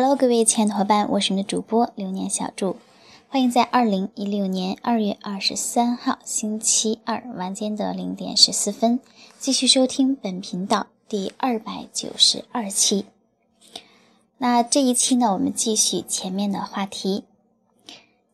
Hello，各位亲爱的伙伴，我是你的主播流年小祝，欢迎在二零一六年二月二十三号星期二晚间的零点十四分，继续收听本频道第二百九十二期。那这一期呢，我们继续前面的话题。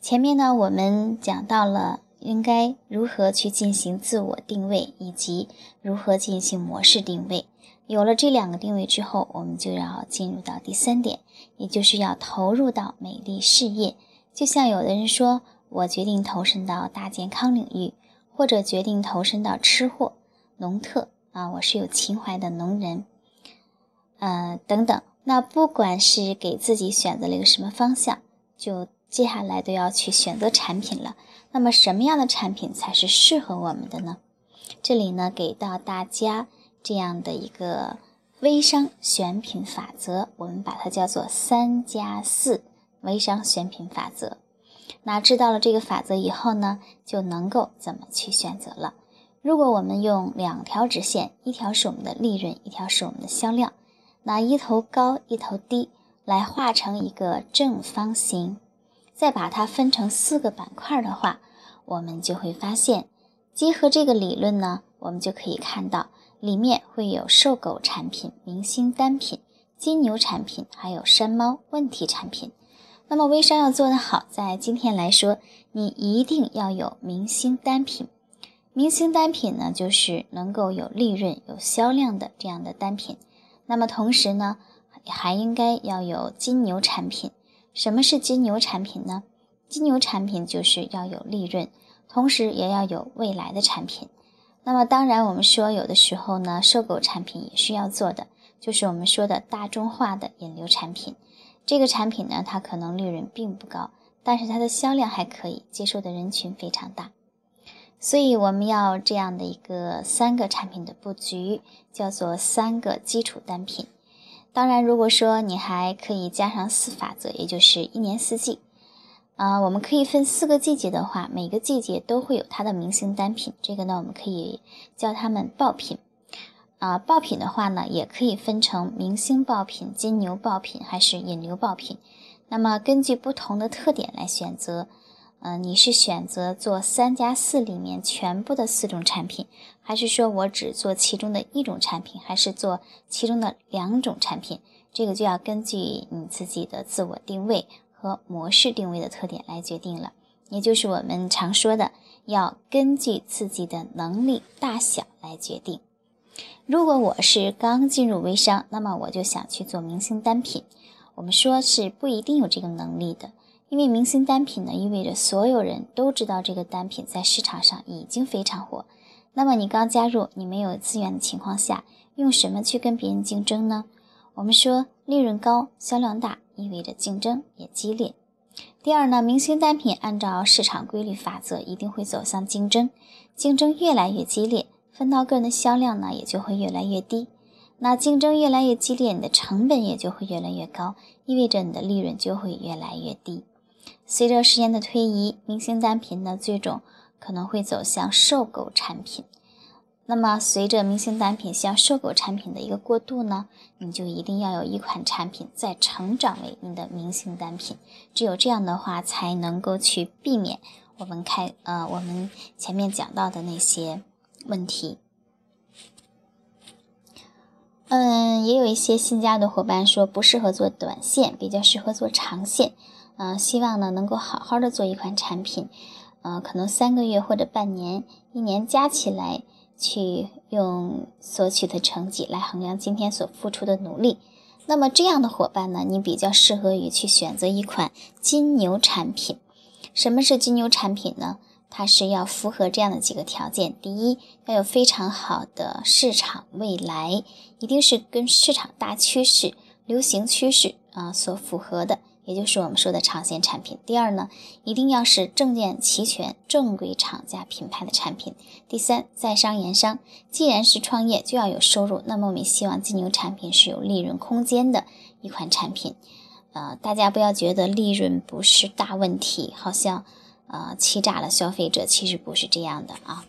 前面呢，我们讲到了应该如何去进行自我定位，以及如何进行模式定位。有了这两个定位之后，我们就要进入到第三点，也就是要投入到美丽事业。就像有的人说，我决定投身到大健康领域，或者决定投身到吃货、农特啊，我是有情怀的农人，呃，等等。那不管是给自己选择了一个什么方向，就接下来都要去选择产品了。那么什么样的产品才是适合我们的呢？这里呢，给到大家。这样的一个微商选品法则，我们把它叫做“三加四”微商选品法则。那知道了这个法则以后呢，就能够怎么去选择了。如果我们用两条直线，一条是我们的利润，一条是我们的销量，那一头高一头低，来画成一个正方形，再把它分成四个板块的话，我们就会发现，结合这个理论呢，我们就可以看到。里面会有瘦狗产品、明星单品、金牛产品，还有山猫问题产品。那么微商要做得好，在今天来说，你一定要有明星单品。明星单品呢，就是能够有利润、有销量的这样的单品。那么同时呢，还应该要有金牛产品。什么是金牛产品呢？金牛产品就是要有利润，同时也要有未来的产品。那么当然，我们说有的时候呢，瘦狗产品也是要做的，就是我们说的大众化的引流产品。这个产品呢，它可能利润并不高，但是它的销量还可以，接受的人群非常大。所以我们要这样的一个三个产品的布局，叫做三个基础单品。当然，如果说你还可以加上四法则，也就是一年四季。啊，我们可以分四个季节的话，每个季节都会有它的明星单品。这个呢，我们可以叫它们爆品。啊，爆品的话呢，也可以分成明星爆品、金牛爆品还是引流爆品。那么根据不同的特点来选择。嗯，你是选择做三加四里面全部的四种产品，还是说我只做其中的一种产品，还是做其中的两种产品？这个就要根据你自己的自我定位。和模式定位的特点来决定了，也就是我们常说的，要根据自己的能力大小来决定。如果我是刚进入微商，那么我就想去做明星单品，我们说是不一定有这个能力的，因为明星单品呢，意味着所有人都知道这个单品在市场上已经非常火。那么你刚加入，你没有资源的情况下，用什么去跟别人竞争呢？我们说利润高，销量大。意味着竞争也激烈。第二呢，明星单品按照市场规律法则，一定会走向竞争，竞争越来越激烈，分到个人的销量呢也就会越来越低。那竞争越来越激烈，你的成本也就会越来越高，意味着你的利润就会越来越低。随着时间的推移，明星单品呢最终可能会走向瘦狗产品。那么，随着明星单品向收购产品的一个过渡呢，你就一定要有一款产品再成长为你的明星单品。只有这样的话，才能够去避免我们开呃我们前面讲到的那些问题。嗯，也有一些新加的伙伴说不适合做短线，比较适合做长线。嗯，希望呢能够好好的做一款产品，嗯，可能三个月或者半年、一年加起来。去用所取的成绩来衡量今天所付出的努力，那么这样的伙伴呢，你比较适合于去选择一款金牛产品。什么是金牛产品呢？它是要符合这样的几个条件：第一，要有非常好的市场未来，一定是跟市场大趋势、流行趋势啊所符合的。也就是我们说的长线产品。第二呢，一定要是证件齐全、正规厂家品牌的产品。第三，在商言商，既然是创业，就要有收入。那么我们希望金牛产品是有利润空间的一款产品。呃，大家不要觉得利润不是大问题，好像呃欺诈了消费者，其实不是这样的啊。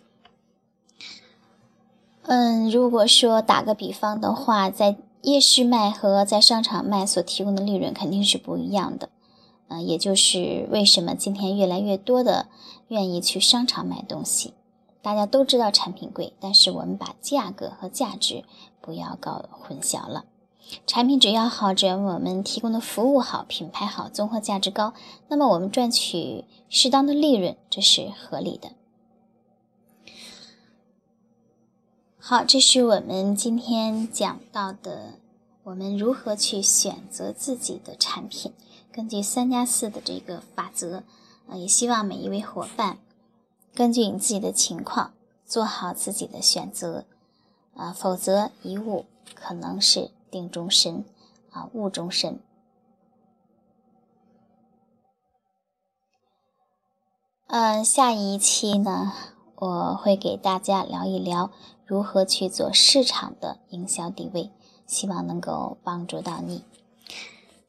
嗯，如果说打个比方的话，在夜市卖和在商场卖所提供的利润肯定是不一样的。嗯，也就是为什么今天越来越多的愿意去商场买东西。大家都知道产品贵，但是我们把价格和价值不要搞混淆了。产品只要好，只要我们提供的服务好、品牌好、综合价值高，那么我们赚取适当的利润，这是合理的。好，这是我们今天讲到的，我们如何去选择自己的产品。根据三加四的这个法则，呃，也希望每一位伙伴根据你自己的情况做好自己的选择，啊，否则一误可能是。定终身，啊，误终身。嗯，下一期呢，我会给大家聊一聊如何去做市场的营销定位，希望能够帮助到你。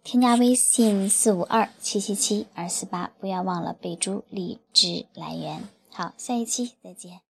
添加微信四五二七七七二四八，不要忘了备注荔枝来源。好，下一期再见。